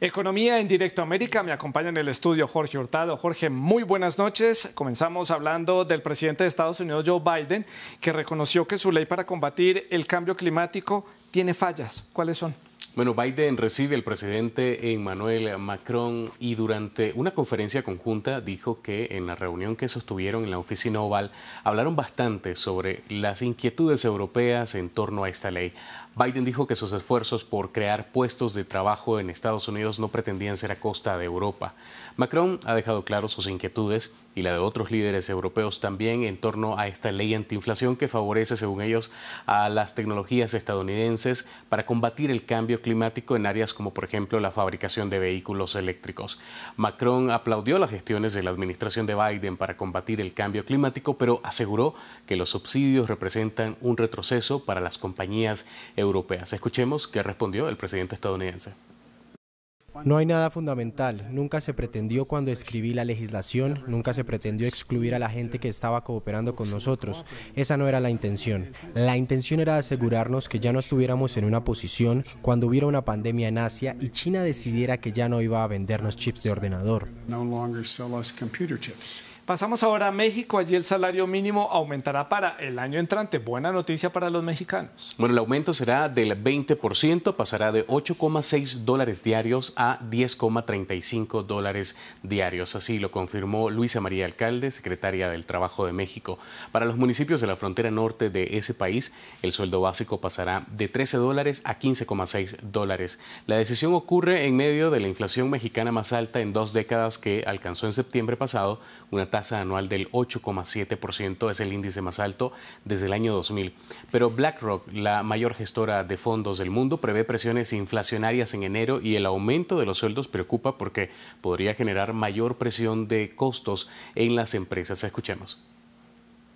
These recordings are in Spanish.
Economía en Directo América, me acompaña en el estudio Jorge Hurtado. Jorge, muy buenas noches. Comenzamos hablando del presidente de Estados Unidos, Joe Biden, que reconoció que su ley para combatir el cambio climático tiene fallas. ¿Cuáles son? Bueno, Biden recibe al presidente Emmanuel Macron y durante una conferencia conjunta dijo que en la reunión que sostuvieron en la oficina oval hablaron bastante sobre las inquietudes europeas en torno a esta ley. Biden dijo que sus esfuerzos por crear puestos de trabajo en Estados Unidos no pretendían ser a costa de Europa. Macron ha dejado claro sus inquietudes y la de otros líderes europeos también en torno a esta ley antiinflación que favorece, según ellos, a las tecnologías estadounidenses para combatir el cambio climático en áreas como, por ejemplo, la fabricación de vehículos eléctricos. Macron aplaudió las gestiones de la administración de Biden para combatir el cambio climático, pero aseguró que los subsidios representan un retroceso para las compañías europeas. Escuchemos qué respondió el presidente estadounidense. No hay nada fundamental. Nunca se pretendió cuando escribí la legislación, nunca se pretendió excluir a la gente que estaba cooperando con nosotros. Esa no era la intención. La intención era asegurarnos que ya no estuviéramos en una posición cuando hubiera una pandemia en Asia y China decidiera que ya no iba a vendernos chips de ordenador. Pasamos ahora a México. Allí el salario mínimo aumentará para el año entrante. Buena noticia para los mexicanos. Bueno, el aumento será del 20%, pasará de 8,6 dólares diarios a 10,35 dólares diarios. Así lo confirmó Luisa María Alcalde, secretaria del Trabajo de México. Para los municipios de la frontera norte de ese país, el sueldo básico pasará de 13 dólares a 15,6 dólares. La decisión ocurre en medio de la inflación mexicana más alta en dos décadas que alcanzó en septiembre pasado una tasa anual del 8,7%, es el índice más alto desde el año 2000. Pero BlackRock, la mayor gestora de fondos del mundo, prevé presiones inflacionarias en enero y el aumento de los sueldos preocupa porque podría generar mayor presión de costos en las empresas. Escuchemos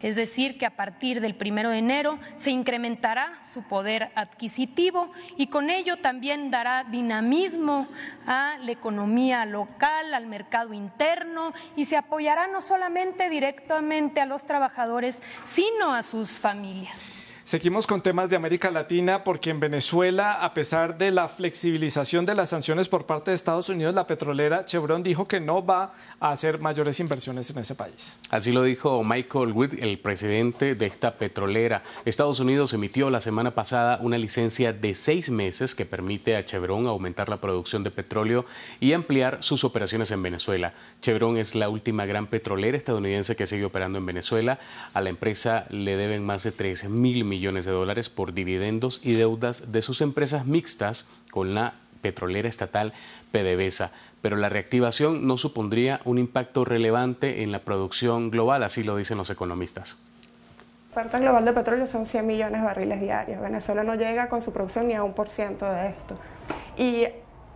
es decir, que a partir del primero de enero se incrementará su poder adquisitivo y con ello también dará dinamismo a la economía local, al mercado interno y se apoyará no solamente directamente a los trabajadores, sino a sus familias. Seguimos con temas de América Latina porque en Venezuela, a pesar de la flexibilización de las sanciones por parte de Estados Unidos, la petrolera Chevron dijo que no va a hacer mayores inversiones en ese país. Así lo dijo Michael Wood, el presidente de esta petrolera. Estados Unidos emitió la semana pasada una licencia de seis meses que permite a Chevron aumentar la producción de petróleo y ampliar sus operaciones en Venezuela. Chevron es la última gran petrolera estadounidense que sigue operando en Venezuela. A la empresa le deben más de 3 mil millones de dólares por dividendos y deudas de sus empresas mixtas con la petrolera estatal PDVSA. Pero la reactivación no supondría un impacto relevante en la producción global, así lo dicen los economistas. La oferta global de petróleo son 100 millones de barriles diarios. Venezuela no llega con su producción ni a un por ciento de esto. Y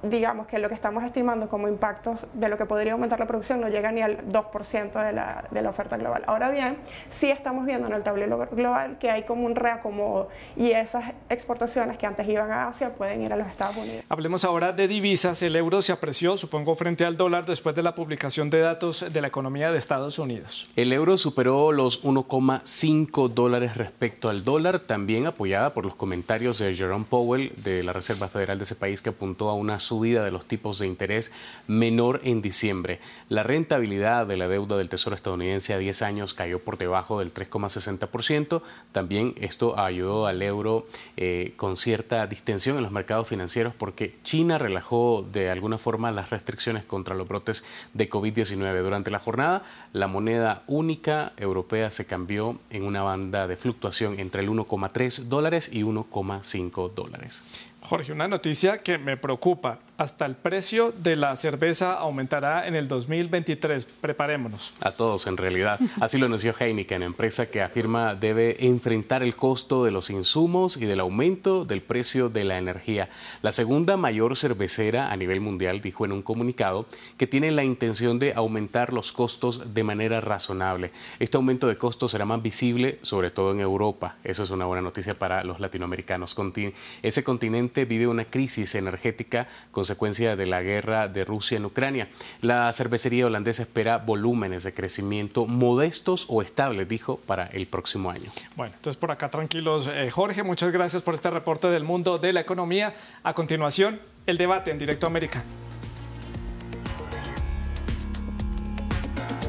digamos que lo que estamos estimando como impactos de lo que podría aumentar la producción no llega ni al 2% de la, de la oferta global. Ahora bien, sí estamos viendo en el tablero global que hay como un reacomodo y esas exportaciones que antes iban a Asia pueden ir a los Estados Unidos. Hablemos ahora de divisas. El euro se apreció, supongo, frente al dólar después de la publicación de datos de la economía de Estados Unidos. El euro superó los 1,5 dólares respecto al dólar, también apoyada por los comentarios de Jerome Powell de la Reserva Federal de ese país que apuntó a una subida de los tipos de interés menor en diciembre. La rentabilidad de la deuda del Tesoro estadounidense a 10 años cayó por debajo del 3,60%. También esto ayudó al euro eh, con cierta distensión en los mercados financieros porque China relajó de alguna forma las restricciones contra los brotes de COVID-19. Durante la jornada, la moneda única europea se cambió en una banda de fluctuación entre el 1,3 dólares y 1,5 dólares. Jorge, una noticia que me preocupa hasta el precio de la cerveza aumentará en el 2023. Preparémonos. A todos, en realidad. Así lo anunció Heineken, empresa que afirma debe enfrentar el costo de los insumos y del aumento del precio de la energía. La segunda mayor cervecera a nivel mundial dijo en un comunicado que tiene la intención de aumentar los costos de manera razonable. Este aumento de costos será más visible, sobre todo en Europa. Eso es una buena noticia para los latinoamericanos. Ese continente vive una crisis energética con consecuencia de la guerra de Rusia en Ucrania. La cervecería holandesa espera volúmenes de crecimiento modestos o estables, dijo, para el próximo año. Bueno, entonces por acá tranquilos. Eh, Jorge, muchas gracias por este reporte del mundo de la economía. A continuación, el debate en Directo América.